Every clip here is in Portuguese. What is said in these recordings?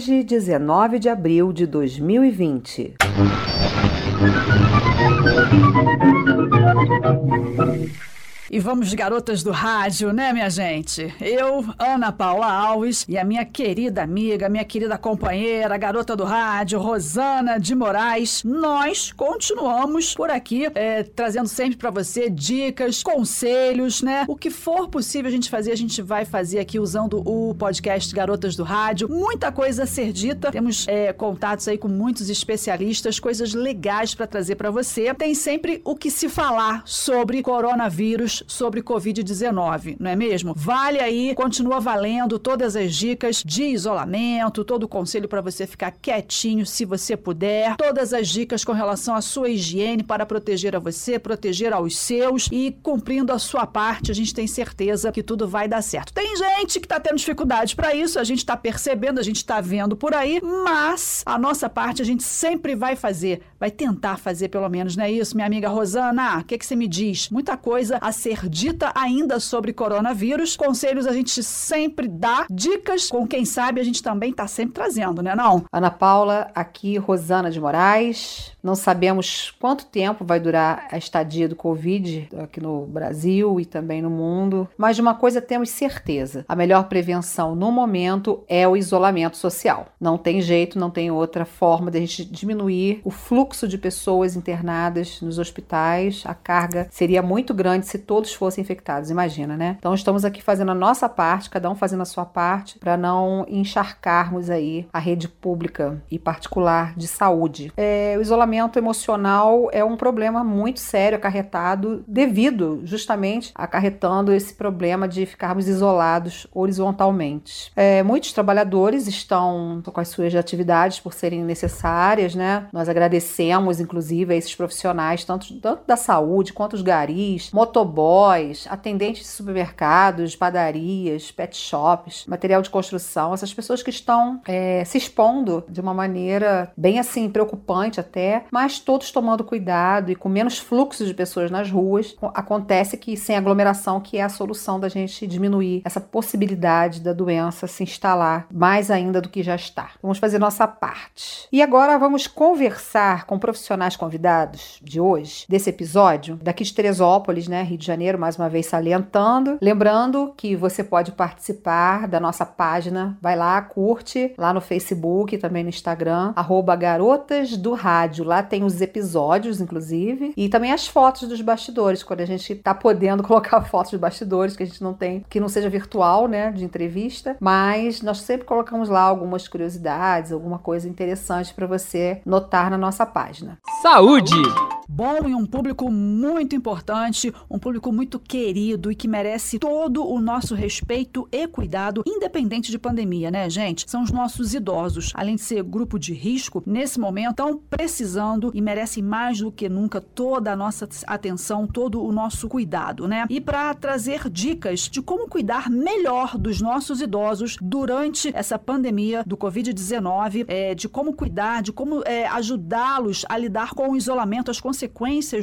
hoje, 19 de abril de 2020. E vamos de garotas do rádio, né, minha gente? Eu, Ana Paula Alves e a minha querida amiga, minha querida companheira, garota do rádio, Rosana de Moraes, nós continuamos por aqui é, trazendo sempre para você dicas, conselhos, né? O que for possível a gente fazer, a gente vai fazer aqui usando o podcast Garotas do Rádio. Muita coisa a ser dita, temos é, contatos aí com muitos especialistas, coisas legais para trazer para você. Tem sempre o que se falar sobre coronavírus sobre Covid-19, não é mesmo? Vale aí, continua valendo todas as dicas de isolamento, todo o conselho para você ficar quietinho se você puder, todas as dicas com relação à sua higiene para proteger a você, proteger aos seus e cumprindo a sua parte, a gente tem certeza que tudo vai dar certo. Tem gente que está tendo dificuldade para isso, a gente está percebendo, a gente está vendo por aí, mas a nossa parte a gente sempre vai fazer, vai tentar fazer pelo menos, não é isso, minha amiga Rosana? O que, que você me diz? Muita coisa a ser ser dita ainda sobre coronavírus. Conselhos a gente sempre dá, dicas com quem sabe a gente também está sempre trazendo, né não? Ana Paula, aqui Rosana de Moraes. Não sabemos quanto tempo vai durar a estadia do Covid aqui no Brasil e também no mundo, mas de uma coisa temos certeza: a melhor prevenção no momento é o isolamento social. Não tem jeito, não tem outra forma de a gente diminuir o fluxo de pessoas internadas nos hospitais. A carga seria muito grande se todos fossem infectados, imagina, né? Então estamos aqui fazendo a nossa parte, cada um fazendo a sua parte, para não encharcarmos aí a rede pública e particular de saúde. É, o isolamento emocional é um problema muito sério acarretado devido justamente acarretando esse problema de ficarmos isolados horizontalmente. É, muitos trabalhadores estão com as suas atividades por serem necessárias, né? Nós agradecemos, inclusive, a esses profissionais, tanto, tanto da saúde quanto os garis, motoboys, motoboys, atendentes de supermercados, padarias, pet shops, material de construção, essas pessoas que estão é, se expondo de uma maneira bem assim preocupante até, mas todos tomando cuidado e com menos fluxo de pessoas nas ruas, acontece que sem aglomeração que é a solução da gente diminuir essa possibilidade da doença se instalar mais ainda do que já está. Vamos fazer nossa parte. E agora vamos conversar com profissionais convidados de hoje, desse episódio, daqui de Teresópolis, né, Rio de Janeiro, mais uma vez salientando. Lembrando que você pode participar da nossa página, vai lá, curte lá no Facebook, também no Instagram, arroba Garotas do Rádio. Lá tem os episódios, inclusive, e também as fotos dos bastidores, quando a gente tá podendo colocar fotos dos bastidores, que a gente não tem, que não seja virtual, né, de entrevista, mas nós sempre colocamos lá algumas curiosidades, alguma coisa interessante para você notar na nossa página. Saúde! Bom e um público muito importante, um público muito querido e que merece todo o nosso respeito e cuidado, independente de pandemia, né, gente? São os nossos idosos. Além de ser grupo de risco, nesse momento estão precisando e merecem mais do que nunca toda a nossa atenção, todo o nosso cuidado, né? E para trazer dicas de como cuidar melhor dos nossos idosos durante essa pandemia do Covid-19, é, de como cuidar, de como é, ajudá-los a lidar com o isolamento, as consequências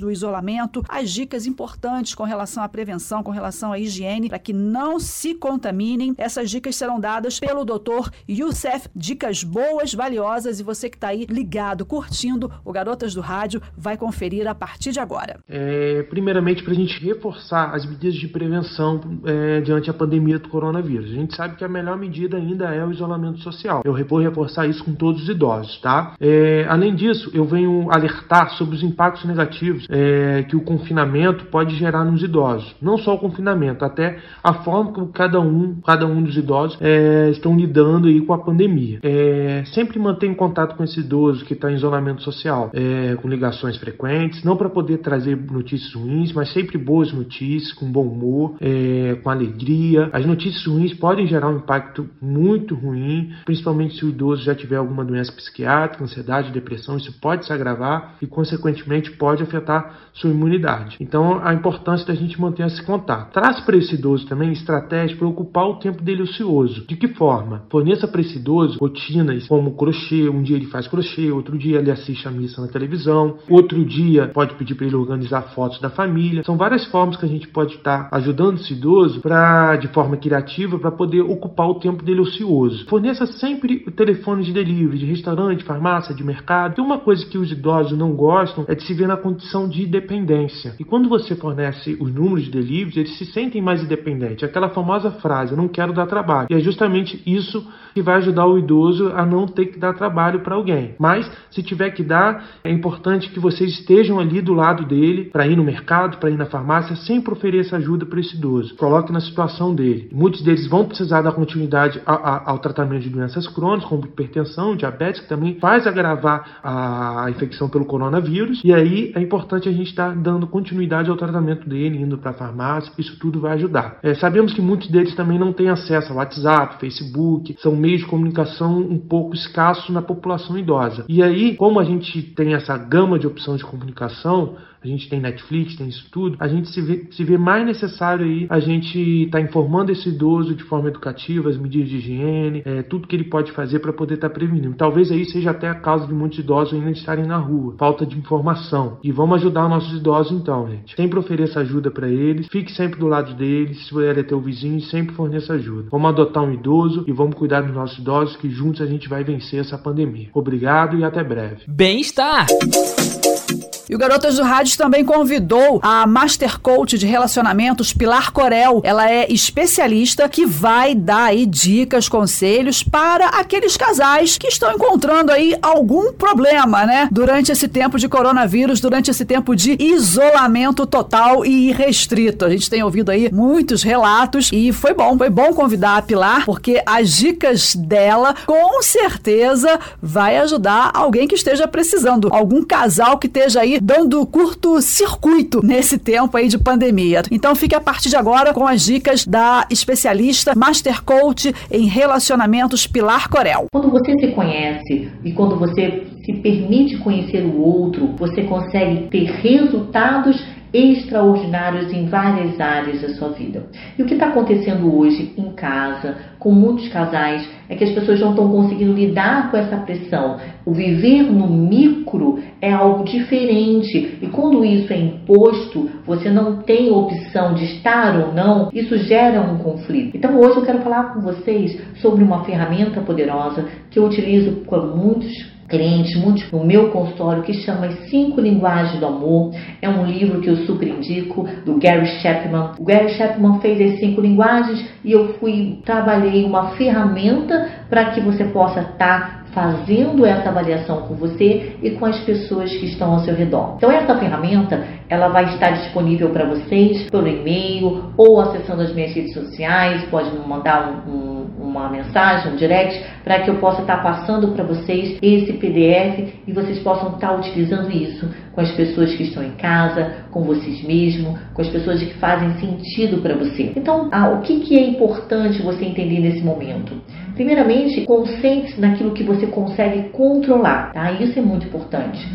do isolamento, as dicas importantes com relação à prevenção, com relação à higiene, para que não se contaminem. Essas dicas serão dadas pelo doutor Youssef. Dicas boas, valiosas e você que está aí ligado, curtindo o Garotas do Rádio, vai conferir a partir de agora. É, primeiramente, para a gente reforçar as medidas de prevenção é, diante a pandemia do coronavírus. A gente sabe que a melhor medida ainda é o isolamento social. Eu vou reforçar isso com todos os idosos, tá? É, além disso, eu venho alertar sobre os impactos negativos é, que o confinamento pode gerar gerar nos idosos. Não só o confinamento, até a forma como cada um, cada um dos idosos é, estão lidando aí com a pandemia. É, sempre mantenha contato com esse idoso que está em isolamento social, é, com ligações frequentes, não para poder trazer notícias ruins, mas sempre boas notícias, com bom humor, é, com alegria. As notícias ruins podem gerar um impacto muito ruim, principalmente se o idoso já tiver alguma doença psiquiátrica, ansiedade, depressão, isso pode se agravar e, consequentemente, pode afetar sua imunidade. Então, a importância da gente manter esse contato. Traz para esse idoso também estratégias para ocupar o tempo dele ocioso. De que forma? Forneça para esse idoso rotinas como crochê. Um dia ele faz crochê, outro dia ele assiste a missa na televisão, outro dia pode pedir para ele organizar fotos da família. São várias formas que a gente pode estar ajudando esse idoso para, de forma criativa, para poder ocupar o tempo dele ocioso. Forneça sempre o telefone de delivery, de restaurante, farmácia, de mercado. E uma coisa que os idosos não gostam é de se ver na condição de dependência. E quando você fornece os números de delivery, eles se sentem mais independentes. Aquela famosa frase, não quero dar trabalho. E é justamente isso que vai ajudar o idoso a não ter que dar trabalho para alguém. Mas, se tiver que dar, é importante que vocês estejam ali do lado dele para ir no mercado, para ir na farmácia, sempre ofereça ajuda para esse idoso. Coloque na situação dele. Muitos deles vão precisar dar continuidade ao tratamento de doenças crônicas, como hipertensão, diabetes, que também faz agravar a infecção pelo coronavírus. E aí é importante a gente estar tá dando continuidade ao tratamento dele, indo para a farmácia. Isso tudo vai ajudar. É, sabemos que muitos deles também não têm acesso ao WhatsApp, Facebook, são meios de comunicação um pouco escassos na população idosa. E aí, como a gente tem essa gama de opções de comunicação, a gente tem Netflix, tem isso tudo, a gente se vê, se vê mais necessário aí a gente estar tá informando esse idoso de forma educativa, as medidas de higiene, é, tudo que ele pode fazer para poder estar tá prevenindo. Talvez aí seja até a causa de muitos idosos ainda estarem na rua, falta de informação. E vamos ajudar os nossos idosos então, gente. Sempre ofereça ajuda para eles, fique sempre do lado deles, se ele é teu vizinho, sempre forneça ajuda. Vamos adotar um idoso e vamos cuidar dos nossos idosos, que juntos a gente vai vencer essa pandemia. Obrigado e até breve. Bem-estar! E o Garotas do Rádio também convidou a Master Coach de Relacionamentos, Pilar Corel. Ela é especialista que vai dar aí dicas, conselhos para aqueles casais que estão encontrando aí algum problema, né? Durante esse tempo de coronavírus, durante esse tempo de isolamento total e irrestrito. A gente tem ouvido aí muitos relatos e foi bom, foi bom convidar a Pilar, porque as dicas dela com certeza vai ajudar alguém que esteja precisando, algum casal que esteja aí dando curto-circuito nesse tempo aí de pandemia. Então fique a partir de agora com as dicas da especialista Master Coach em relacionamentos Pilar Corel. Quando você se conhece e quando você se permite conhecer o outro, você consegue ter resultados extraordinários em várias áreas da sua vida. E o que está acontecendo hoje em casa, com muitos casais, é que as pessoas não estão conseguindo lidar com essa pressão. O viver no micro é algo diferente. E quando isso é imposto, você não tem opção de estar ou não, isso gera um conflito. Então hoje eu quero falar com vocês sobre uma ferramenta poderosa que eu utilizo com muitos clientes, muitos no meu consultório, que chama As Cinco Linguagens do Amor. É um livro que eu super indico, do Gary Chapman. O Gary Chapman fez as cinco linguagens e eu fui, trabalhei uma ferramenta para que você possa estar tá fazendo essa avaliação com você e com as pessoas que estão ao seu redor. Então essa ferramenta, ela vai estar disponível para vocês pelo e-mail ou acessando as minhas redes sociais, pode me mandar um, um, uma mensagem, um direct, para que eu possa estar passando para vocês esse PDF e vocês possam estar utilizando isso com as pessoas que estão em casa, com vocês mesmos, com as pessoas que fazem sentido para você. Então, ah, o que, que é importante você entender nesse momento? Primeiramente, concentre-se naquilo que você consegue controlar, tá? Isso é muito importante.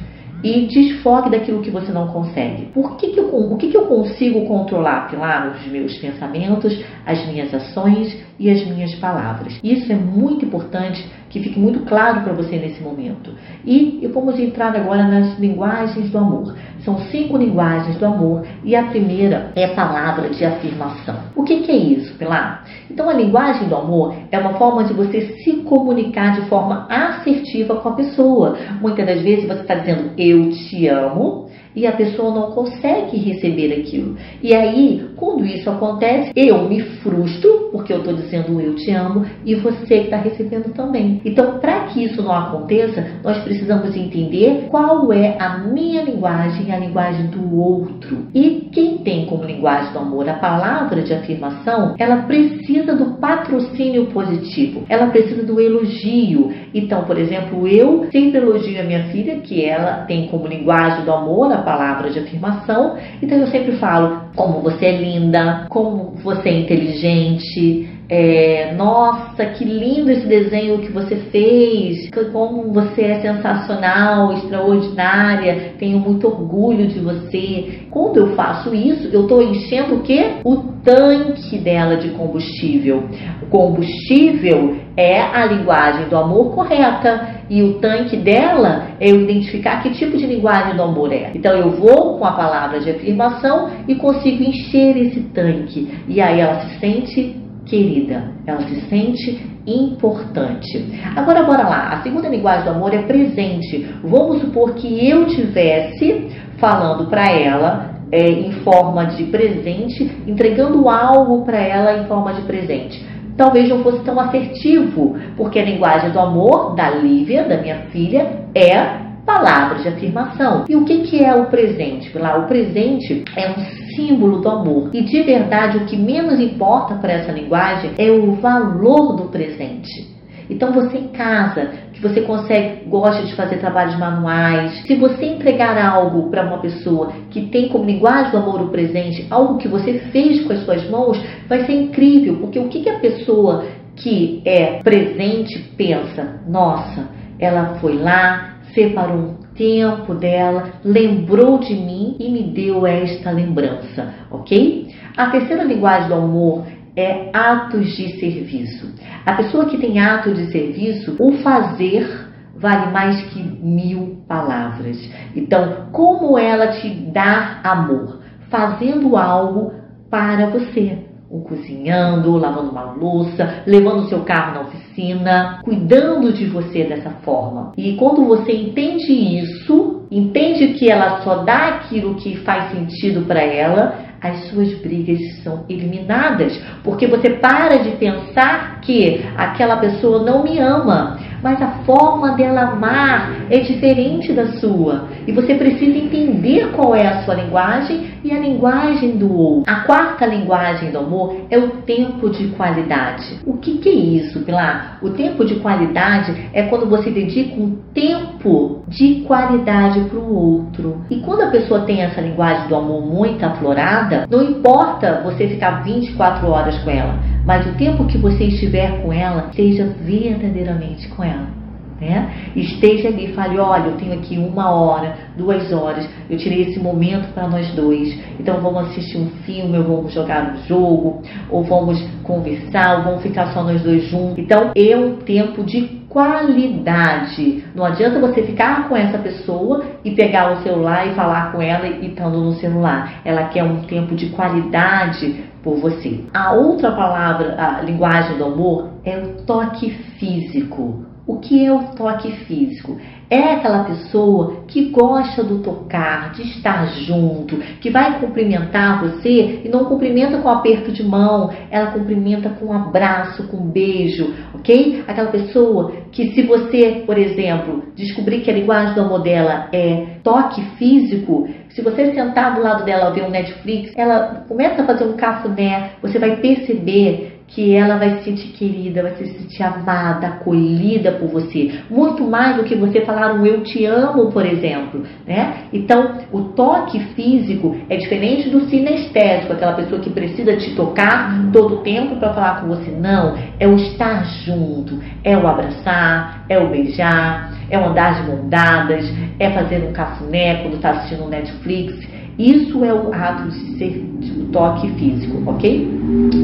E desfoque daquilo que você não consegue. Por que, que eu, o que, que eu consigo controlar, Pilar? Os meus pensamentos, as minhas ações e as minhas palavras. Isso é muito importante que fique muito claro para você nesse momento. E vamos entrar agora nas linguagens do amor. São cinco linguagens do amor e a primeira é a palavra de afirmação. O que, que é isso, Pilar? Então, a linguagem do amor é uma forma de você se comunicar de forma assertiva com a pessoa. Muitas das vezes você está dizendo eu te amo e a pessoa não consegue receber aquilo. E aí, quando isso acontece, eu me frustro, porque eu estou dizendo eu te amo, e você está recebendo também. Então, para que isso não aconteça, nós precisamos entender qual é a minha linguagem a linguagem do outro. E quem tem como linguagem do amor a palavra de afirmação, ela precisa do patrocínio positivo, ela precisa do elogio. Então, por exemplo, eu sempre elogio a minha filha, que ela tem como linguagem do amor a palavra de afirmação. Então eu sempre falo como você é linda, como você é inteligente, é, nossa, que lindo esse desenho que você fez, como você é sensacional, extraordinária, tenho muito orgulho de você. Quando eu faço isso, eu estou enchendo o quê? O tanque dela de combustível. O combustível é a linguagem do amor correta e o tanque dela é eu identificar que tipo de linguagem do amor é. Então eu vou com a palavra de afirmação e consigo encher esse tanque e aí ela se sente querida, ela se sente importante. Agora bora lá, a segunda linguagem do amor é presente. Vamos supor que eu tivesse falando para ela é, em forma de presente, entregando algo para ela em forma de presente talvez não fosse tão assertivo, porque a linguagem do amor da Lívia, da minha filha, é palavras de afirmação. E o que, que é o presente? Lá, o presente é um símbolo do amor. E de verdade, o que menos importa para essa linguagem é o valor do presente. Então você em casa, que você consegue, gosta de fazer trabalhos manuais, se você entregar algo para uma pessoa que tem como linguagem do amor o presente, algo que você fez com as suas mãos, vai ser incrível, porque o que, que a pessoa que é presente pensa? Nossa, ela foi lá, separou um tempo dela, lembrou de mim e me deu esta lembrança, ok? A terceira linguagem do amor é atos de serviço. A pessoa que tem ato de serviço, o fazer vale mais que mil palavras. Então, como ela te dá amor? Fazendo algo para você. Um cozinhando, lavando uma louça, levando o seu carro na oficina, cuidando de você dessa forma. E quando você entende isso, entende que ela só dá aquilo que faz sentido para ela, as suas brigas são eliminadas, porque você para de pensar que aquela pessoa não me ama, mas a forma dela amar é diferente da sua. E você precisa entender qual é a sua linguagem e a linguagem do outro. A quarta linguagem do amor é o tempo de qualidade. O que, que é isso, Pilar? O tempo de qualidade é quando você dedica um tempo de qualidade para o outro. E quando a pessoa tem essa linguagem do amor muito aflorada, não importa você ficar 24 horas com ela mas o tempo que você estiver com ela, seja verdadeiramente com ela. Né? Esteja ali, fale: olha, eu tenho aqui uma hora, duas horas, eu tirei esse momento para nós dois. Então vamos assistir um filme, ou vamos jogar um jogo, ou vamos conversar, ou vamos ficar só nós dois juntos. Então é um tempo de qualidade. Não adianta você ficar com essa pessoa e pegar o celular e falar com ela e estando no celular. Ela quer um tempo de qualidade por você. A outra palavra, a linguagem do amor, é o toque físico. O que é o toque físico? É aquela pessoa que gosta do tocar, de estar junto, que vai cumprimentar você e não cumprimenta com aperto de mão, ela cumprimenta com um abraço, com um beijo, ok? Aquela pessoa que, se você, por exemplo, descobrir que a linguagem do amor dela é toque físico, se você sentar do lado dela ver um Netflix, ela começa a fazer um cafuné, você vai perceber que ela vai se sentir querida, vai se sentir amada, acolhida por você, muito mais do que você falar um eu te amo, por exemplo, né? Então, o toque físico é diferente do sinestésico, aquela pessoa que precisa te tocar todo o tempo para falar com você. Não, é o estar junto, é o abraçar, é o beijar, é o andar de mão dadas, é fazer um cafuné quando está assistindo um Netflix, isso é o ato de ser toque físico, ok?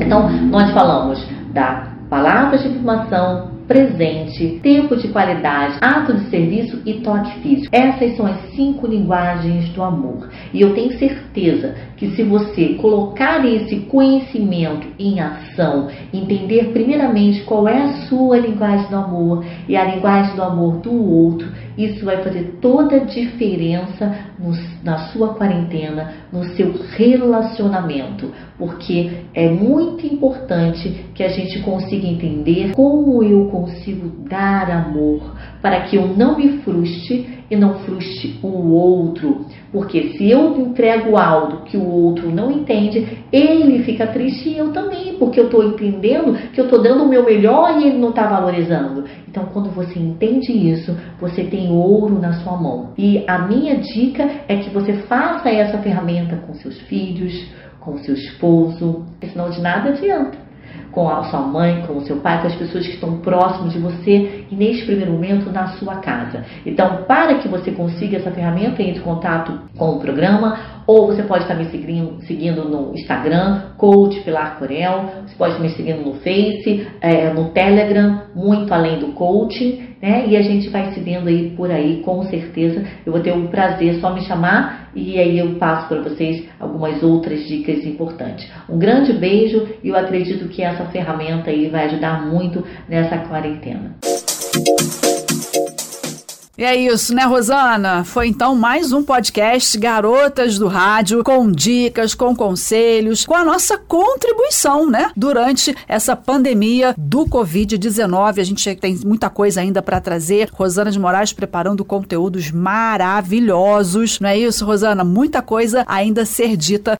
Então, nós falamos da palavra de informação, presente, tempo de qualidade, ato de serviço e toque físico. Essas são as cinco linguagens do amor. E eu tenho certeza que se você colocar esse conhecimento em ação, entender primeiramente qual é a sua linguagem do amor e a linguagem do amor do outro, isso vai fazer toda a diferença no, na sua quarentena, no seu relacionamento, porque é muito importante que a gente consiga entender como eu consigo dar amor para que eu não me frustre e não frustre o outro. Porque se eu entrego algo que o outro não entende, ele fica triste e eu também, porque eu estou entendendo que eu estou dando o meu melhor e ele não está valorizando. Então, quando você entende isso, você tem ouro na sua mão. E a minha dica é que você faça essa ferramenta com seus filhos, com seu esposo, senão de nada adianta. Com a sua mãe, com o seu pai, com as pessoas que estão próximas de você e neste primeiro momento na sua casa. Então, para que você consiga essa ferramenta, entre em contato com o programa ou você pode estar me seguindo, seguindo no Instagram, Coach Pilar Corel, você pode estar me seguindo no Face, é, no Telegram, muito além do coaching, né? E a gente vai se vendo aí por aí, com certeza. Eu vou ter um prazer só me chamar e aí eu passo para vocês algumas outras dicas importantes. Um grande beijo e eu acredito que essa ferramenta aí vai ajudar muito nessa quarentena. E é isso, né, Rosana? Foi então mais um podcast Garotas do Rádio, com dicas, com conselhos, com a nossa contribuição, né? Durante essa pandemia do Covid-19. A gente tem muita coisa ainda para trazer. Rosana de Moraes preparando conteúdos maravilhosos. Não é isso, Rosana? Muita coisa ainda ser dita.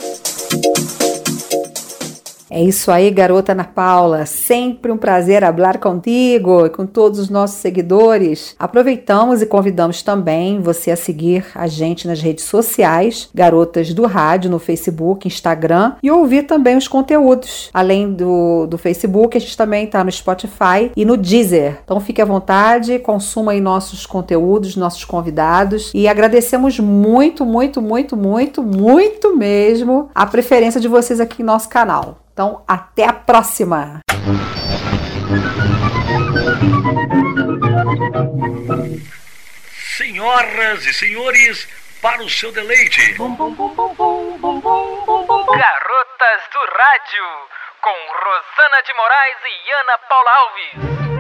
É isso aí, garota Ana Paula. Sempre um prazer falar contigo e com todos os nossos seguidores. Aproveitamos e convidamos também você a seguir a gente nas redes sociais, Garotas do Rádio, no Facebook, Instagram, e ouvir também os conteúdos. Além do, do Facebook, a gente também está no Spotify e no Deezer. Então fique à vontade, consuma aí nossos conteúdos, nossos convidados. E agradecemos muito, muito, muito, muito, muito mesmo a preferência de vocês aqui no nosso canal. Então, até a próxima! Senhoras e senhores, para o seu deleite. Garotas do Rádio, com Rosana de Moraes e Ana Paula Alves.